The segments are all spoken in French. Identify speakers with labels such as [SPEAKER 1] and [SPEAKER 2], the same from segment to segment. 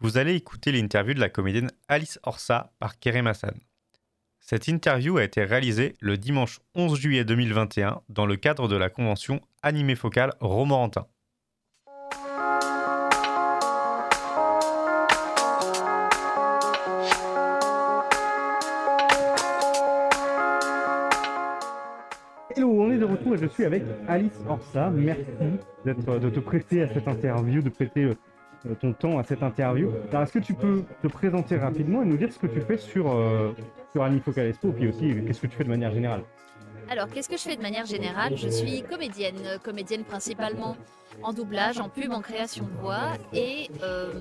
[SPEAKER 1] Vous allez écouter l'interview de la comédienne Alice Orsa par Kerem Hassan. Cette interview a été réalisée le dimanche 11 juillet 2021 dans le cadre de la convention Animé Focal Romorantin.
[SPEAKER 2] Je suis avec Alice Orsa. Merci d'être, de te prêter à cette interview, de prêter euh, ton temps à cette interview. Alors, est-ce que tu peux te présenter rapidement et nous dire ce que tu fais sur, euh, sur Anifocal Expo, puis aussi qu'est-ce que tu fais de manière générale?
[SPEAKER 3] Alors, qu'est-ce que je fais de manière générale? Je suis comédienne, euh, comédienne principalement en doublage, en pub, en création de voix, et, euh,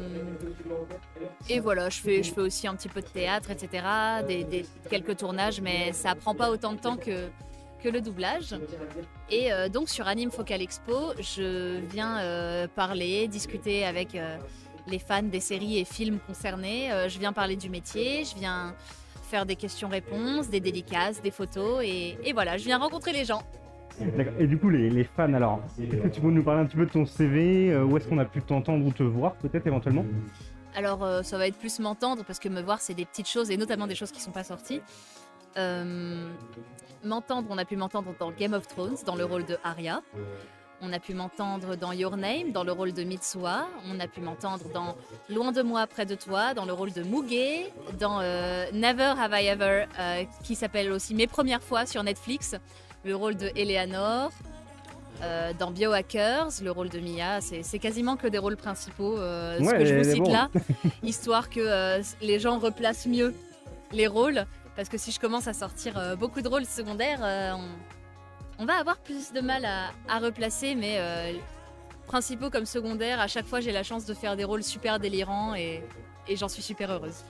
[SPEAKER 3] et voilà, je fais, je fais aussi un petit peu de théâtre, etc., des- quelques tournages, mais ça prend pas autant de temps que, que le doublage. Et euh, donc sur Anime Focal Expo, je viens euh, parler, discuter avec euh, les fans des séries et films concernés. Je viens parler du métier, je viens faire des questions-réponses, des dédicaces, des photos, et, et voilà, je viens rencontrer les gens.
[SPEAKER 2] D'accord. Et du coup, les, les fans, alors, est-ce que tu peux nous parler un petit peu de ton CV Où est-ce qu'on a pu t'entendre ou te voir, peut-être éventuellement?
[SPEAKER 3] Alors, ça va être plus m'entendre parce que me voir, c'est des petites choses et notamment des choses qui sont pas sorties. Euh, m'entendre, on a pu m'entendre dans Game of Thrones, dans le rôle de Arya. On a pu m'entendre dans Your Name, dans le rôle de Mitsuha. On a pu m'entendre dans Loin de moi, près de toi, dans le rôle de Muge. Dans euh, Never Have I Ever, euh, qui s'appelle aussi Mes premières fois sur Netflix, le rôle de Eleanor. Euh, dans Biohackers, le rôle de Mia, c'est quasiment que des rôles principaux, ce que je vous cite
[SPEAKER 2] bon.
[SPEAKER 3] là, histoire que les gens replacent mieux les rôles, parce que si je commence à sortir euh, beaucoup de rôles secondaires, euh, on, on va avoir plus de mal à, à replacer, mais euh, principaux comme secondaires, à chaque fois j'ai la chance de faire des rôles super délirants et, et j'en suis super heureuse.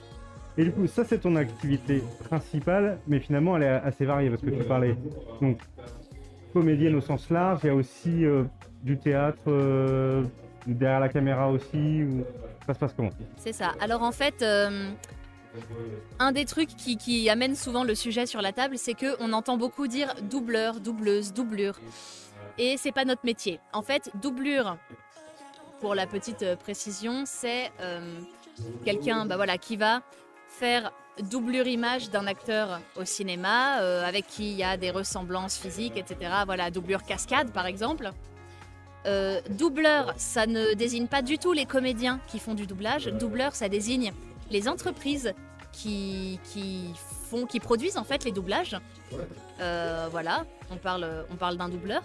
[SPEAKER 2] Et du coup, ça, c'est ton activité principale, mais finalement, elle est assez variée parce que tu parlais donc comédienne au sens large. Il y a aussi euh, du théâtre euh, derrière la caméra aussi. Ou... Ça se passe comment?
[SPEAKER 3] C'est ça. Alors en fait, euh, un des trucs qui, amène souvent le sujet sur la table, c'est que on entend beaucoup dire doubleur, doubleuse, doublure. Et c'est pas notre métier. En fait, doublure, pour la petite euh, précision, c'est euh, quelqu'un bah voilà, qui va faire doublure image d'un acteur au cinéma, euh, avec qui il y a des ressemblances physiques, etc. Voilà, doublure cascade par exemple. Euh, doubleur, ça ne désigne pas du tout les comédiens qui font du doublage. Doubleur, ça désigne les entreprises qui, qui font, qui produisent en fait les doublages. Euh, voilà, on parle, on parle d'un doubleur.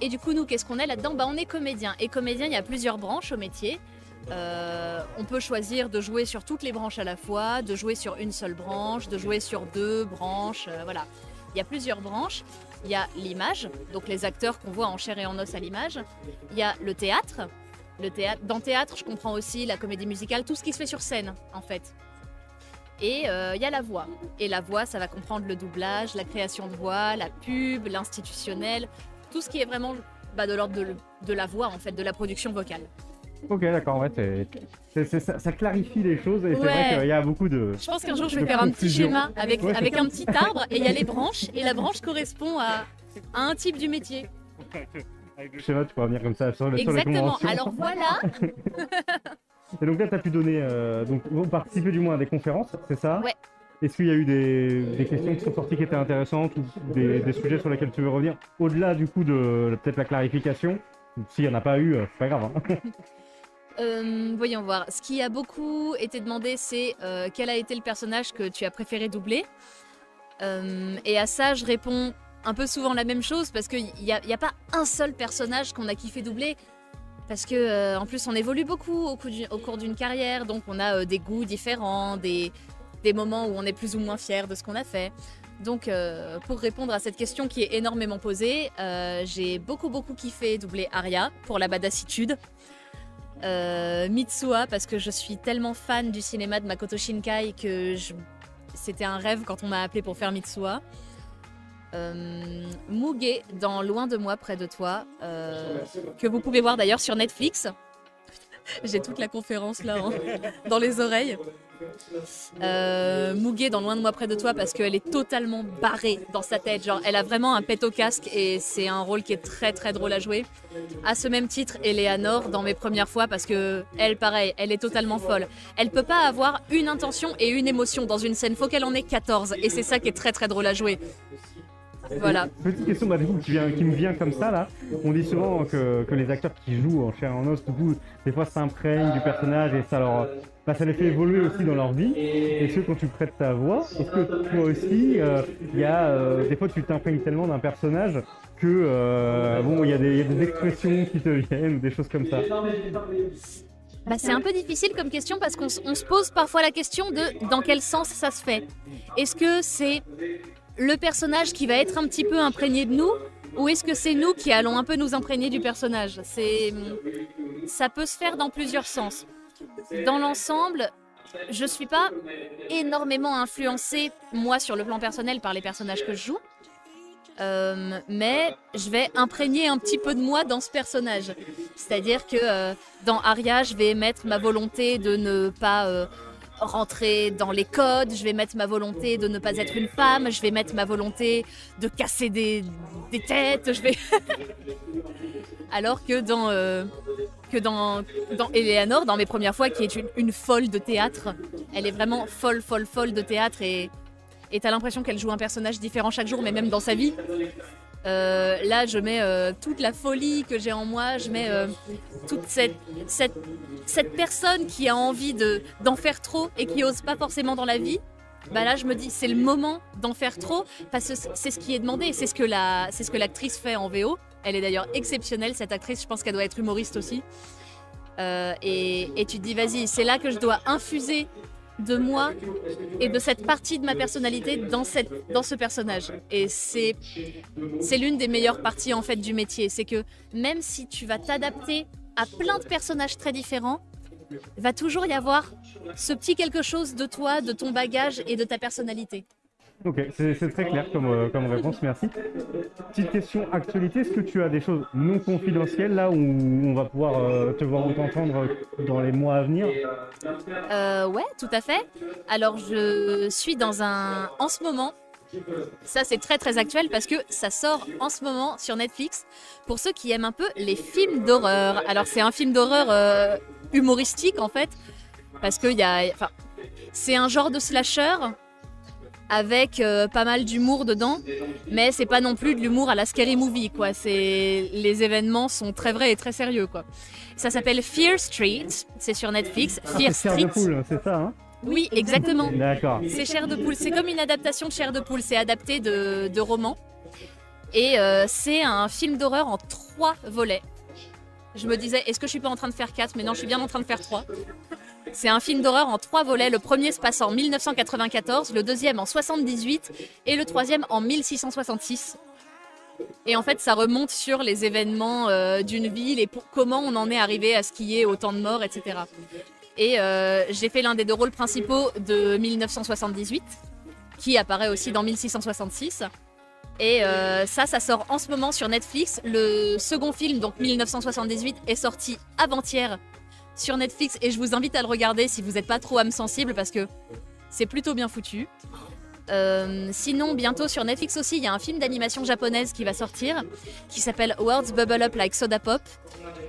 [SPEAKER 3] Et du coup, nous, qu'est-ce qu'on est là-dedans? Bah, On est comédien. Et comédien, il y a plusieurs branches au métier. Euh, on peut choisir de jouer sur toutes les branches à la fois, de jouer sur une seule branche, de jouer sur deux branches. euh, voilà. Il y a plusieurs branches. Il y a l'image, donc les acteurs qu'on voit en chair et en os à l'image. Il y a le théâtre. Le théâtre. Dans théâtre, je comprends aussi la comédie musicale, tout ce qui se fait sur scène, en fait. Et euh, il y a la voix. Et la voix, ça va comprendre le doublage, la création de voix, la pub, l'institutionnel, tout ce qui est vraiment bah, de l'ordre de, de la voix, en fait, de la production vocale.
[SPEAKER 2] Ok, d'accord, ouais, c'est- c'est- c'est- ça, ça clarifie les choses et c'est
[SPEAKER 3] Ouais.
[SPEAKER 2] vrai qu'il y a beaucoup de.
[SPEAKER 3] Je pense qu'un jour, je vais faire un petit schéma avec,
[SPEAKER 2] Ouais, c'est
[SPEAKER 3] avec
[SPEAKER 2] ça.
[SPEAKER 3] un petit arbre et il y a les branches. Et la branche correspond à, à un type du métier.
[SPEAKER 2] Avec le schéma, tu pourras venir comme ça sur, le, sur les
[SPEAKER 3] Exactement.
[SPEAKER 2] conventions.
[SPEAKER 3] Alors voilà.
[SPEAKER 2] Et donc là, tu as pu donner, euh, donc vous participez du moins à des conférences, c'est ça
[SPEAKER 3] Ouais.
[SPEAKER 2] Est-ce qu'il y a eu des, des questions qui sont sorties qui étaient intéressantes ou des, des sujets sur lesquels tu veux revenir Au-delà du coup de peut-être la clarification, s'il n'y en a pas eu, euh, c'est pas grave. hein.
[SPEAKER 3] Euh, voyons voir. Ce qui a beaucoup été demandé, c'est euh, quel a été le personnage que tu as préféré doubler. Euh, et à ça, je réponds un peu souvent la même chose parce qu'il n'y a pas un seul personnage qu'on a kiffé doubler. Parce que euh, en plus, on évolue beaucoup au, cours d'une carrière, donc on a euh, des goûts différents, des, moments où on est plus ou moins fier de ce qu'on a fait. Donc, euh, pour répondre à cette question qui est énormément posée, j'ai beaucoup beaucoup kiffé doubler Arya pour la badassitude. Mitsuha parce que je suis tellement fan du cinéma de Makoto Shinkai que c'était un rêve quand on m'a appelé pour faire Mitsuha. Euh, dans Loin de moi, près de toi, euh, que vous pouvez voir d'ailleurs sur Netflix. J'ai toute la conférence là hein, dans les oreilles. Euh, dans Loin de moi près de toi parce qu'elle est totalement barrée dans sa tête. Genre, elle a vraiment un pet au casque et c'est un rôle qui est très très drôle à jouer. À ce même titre, Eleanor dans mes premières fois parce que elle, pareil, elle est totalement folle. Elle peut pas avoir une intention et une émotion dans une scène. Faut qu'elle en ait 14 et c'est ça qui est très très drôle à jouer. Voilà.
[SPEAKER 2] Petite question bah, du coup, qui, vient- qui me vient comme ça là. On dit souvent que, que les acteurs qui jouent en chair et en os, du coup, des fois s'imprègnent du personnage et ça leur, bah, ça les fait évoluer aussi dans leur vie. Est-ce que quand tu prêtes ta voix, est-ce que toi aussi, euh, il y a euh, des fois tu t'imprègnes tellement d'un personnage que euh, bon, il y, a des- il y a des expressions qui te viennent des choses comme ça?
[SPEAKER 3] Bah, c'est un peu difficile comme question parce qu'on se pose parfois la question de dans quel sens ça se fait. Est-ce que c'est le personnage qui va être un petit peu imprégné de nous ou est-ce que c'est nous qui allons un peu nous imprégner du personnage? C'est ça peut se faire dans plusieurs sens. Dans l'ensemble, je suis pas énormément influencée moi sur le plan personnel par les personnages que je joue. Euh, mais je vais imprégner un petit peu de moi dans ce personnage. C'est-à-dire que euh, dans Aria, je vais mettre ma volonté de ne pas euh, rentrer dans les codes, je vais mettre ma volonté de ne pas être une femme, je vais mettre ma volonté de casser des, des têtes, je vais... Alors que dans, euh, que dans, dans Eleanor, dans mes premières fois, qui est une, folle de théâtre, elle est vraiment folle, folle, folle de théâtre et et t'as l'impression qu'elle joue un personnage différent chaque jour, mais même dans sa vie. Euh, là, je mets euh, toute la folie que j'ai en moi, je mets euh, toute cette, cette, cette personne qui a envie de, d'en faire trop et qui ose pas forcément dans la vie. Bah là, je me dis, c'est le moment d'en faire trop parce que c'est ce qui est demandé. C'est ce que l'actrice fait en VO. Elle est d'ailleurs exceptionnelle, cette actrice. Je pense qu'elle doit être humoriste aussi. Et, et tu te dis, vas-y, c'est là que je dois infuser de moi et de cette partie de ma personnalité dans, cette, dans ce personnage. Et c'est, c'est l'une des meilleures parties en fait du métier. C'est que même si tu vas t'adapter à plein de personnages très différents, va toujours y avoir ce petit quelque chose de toi, de ton bagage et de ta personnalité.
[SPEAKER 2] Ok, c'est très clair comme, euh, comme réponse, merci. Petite question actualité, est-ce que tu as des choses non confidentielles là où on va pouvoir euh, te voir ou t'entendre dans les mois à venir?
[SPEAKER 3] Euh, ouais, tout à fait. Alors, je suis dans un. En ce moment, ça c'est très très actuel parce que ça sort en ce moment sur Netflix pour ceux qui aiment un peu les films d'horreur. Alors, c'est un film d'horreur euh, humoristique en fait, parce qu'il y a. Enfin, c'est un genre de slasher avec euh, pas mal d'humour dedans, mais c'est pas non plus de l'humour à la scary movie quoi. C'est les événements sont très vrais et très sérieux quoi. Ça s'appelle Fear Street, c'est sur Netflix.
[SPEAKER 2] Ah,
[SPEAKER 3] Fear
[SPEAKER 2] c'est Chair de
[SPEAKER 3] Street.
[SPEAKER 2] poule, c'est ça, hein?
[SPEAKER 3] Oui, exactement.
[SPEAKER 2] D'accord.
[SPEAKER 3] C'est Chair de poule. C'est comme une adaptation de Chair de poule. C'est adapté de, de romans. Et euh, c'est un film d'horreur en trois volets. Je me disais, est-ce que je suis pas en train de faire quatre? Mais non, je suis bien en train de faire trois. C'est un film d'horreur en trois volets. Le premier se passe en 1994, le deuxième en 78 et le troisième en 1666. Et en fait, ça remonte sur les événements euh, d'une ville et pour comment on en est arrivé à ce qu'il y ait autant de morts, etc. Et euh, j'ai fait l'un des deux rôles principaux de 1978, qui apparaît aussi dans 1666. Et euh, ça, ça sort en ce moment sur Netflix. Le second film, donc 1978, est sorti avant-hier sur Netflix et je vous invite à le regarder si vous n'êtes pas trop âme sensible parce que c'est plutôt bien foutu. Euh, sinon, bientôt sur Netflix aussi, il y a un film d'animation japonaise qui va sortir qui s'appelle Words Bubble Up Like Soda Pop.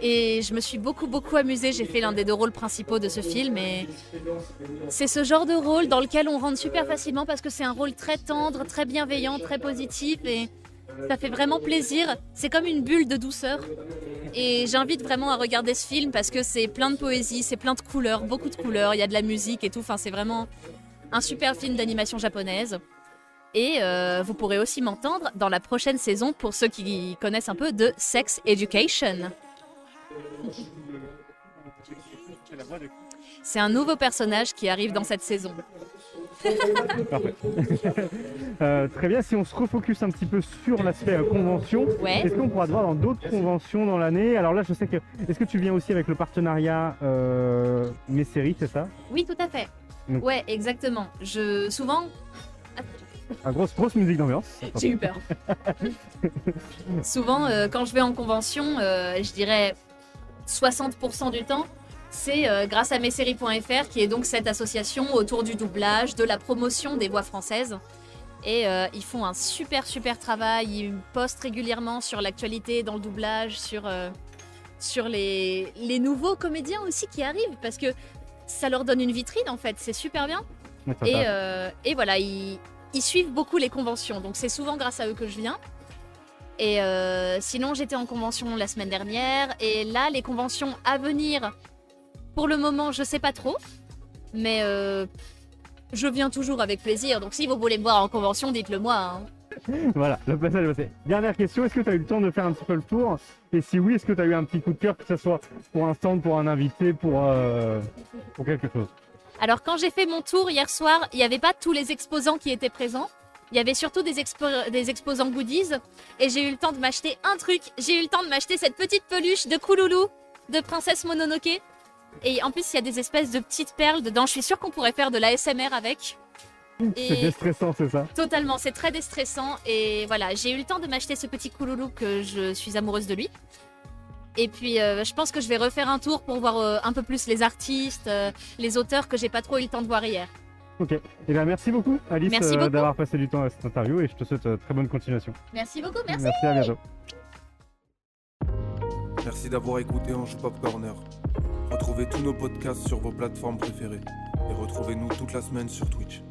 [SPEAKER 3] Et je me suis beaucoup, beaucoup amusée. J'ai fait l'un des deux rôles principaux de ce film. Et c'est ce genre de rôle dans lequel on rentre super facilement parce que c'est un rôle très tendre, très bienveillant, très positif. Et ça fait vraiment plaisir. C'est comme une bulle de douceur. Et j'invite vraiment à regarder ce film parce que c'est plein de poésie, c'est plein de couleurs, beaucoup de couleurs. Il y a de la musique et tout. Enfin, c'est vraiment un super film d'animation japonaise. Et euh, vous pourrez aussi m'entendre dans la prochaine saison pour ceux qui connaissent un peu de Sex Education. C'est un nouveau personnage qui arrive dans cette saison.
[SPEAKER 2] Parfait. Euh, très bien, si on se refocus un petit peu sur l'aspect euh, convention,
[SPEAKER 3] Ouais.
[SPEAKER 2] est-ce qu'on pourra te voir dans d'autres conventions dans l'année? Alors là, je sais que. Est-ce que tu viens aussi avec le partenariat euh, Mes séries, c'est ça?
[SPEAKER 3] Oui, tout à fait.
[SPEAKER 2] Donc-
[SPEAKER 3] Ouais, exactement. Je souvent
[SPEAKER 2] Ah, grosse, grosse musique d'ambiance.
[SPEAKER 3] J'ai eu peur. Souvent, quand je vais en convention, je dirais 60% du temps, c'est euh, grâce à messeries.fr qui est donc cette association autour du doublage, de la promotion des voix françaises. Et euh, ils font un super super travail, ils postent régulièrement sur l'actualité dans le doublage, sur, euh, sur les, les nouveaux comédiens aussi qui arrivent, parce que ça leur donne une vitrine en fait, c'est super bien. Et, et voilà, ils, ils suivent beaucoup les conventions, donc c'est souvent grâce à eux que je viens. Et euh, sinon, j'étais en convention la semaine dernière, et là, les conventions à venir, pour le moment, je sais pas trop, mais euh, je viens toujours avec plaisir. Donc si vous voulez me voir en convention, dites-le moi. hein.
[SPEAKER 2] Voilà, le passage passé. Dernière question, est-ce que tu as eu le temps de faire un petit peu le tour? Et si oui, est-ce que tu as eu un petit coup de cœur, que ce soit pour un stand, pour un invité, pour, euh, pour quelque chose?
[SPEAKER 3] Alors quand j'ai fait mon tour hier soir, il n'y avait pas tous les exposants qui étaient présents. Il y avait surtout des, expo- des exposants goodies. Et j'ai eu le temps de m'acheter un truc. J'ai eu le temps de m'acheter cette petite peluche de Kouloulou de Princesse Mononoke. Et en plus, il y a des espèces de petites perles dedans. Je suis sûre qu'on pourrait faire de l'ASMR avec.
[SPEAKER 2] C'est déstressant, c'est ça?
[SPEAKER 3] Totalement, c'est très déstressant. Et voilà, j'ai eu le temps de m'acheter ce petit Kouloulou que je suis amoureuse de lui. Et puis, euh, je pense que je vais refaire un tour pour voir euh, un peu plus les artistes, euh, les auteurs que j'ai pas trop eu le temps de voir hier.
[SPEAKER 2] Ok. Eh bien, merci beaucoup, Alice, euh, d'avoir passé du temps à cette interview et je te souhaite euh, très bonne continuation.
[SPEAKER 3] Merci beaucoup, merci.
[SPEAKER 2] Merci, à bientôt.
[SPEAKER 4] Merci d'avoir écouté Ange Pop Corner. Retrouvez tous nos podcasts sur vos plateformes préférées et retrouvez-nous toute la semaine sur Twitch.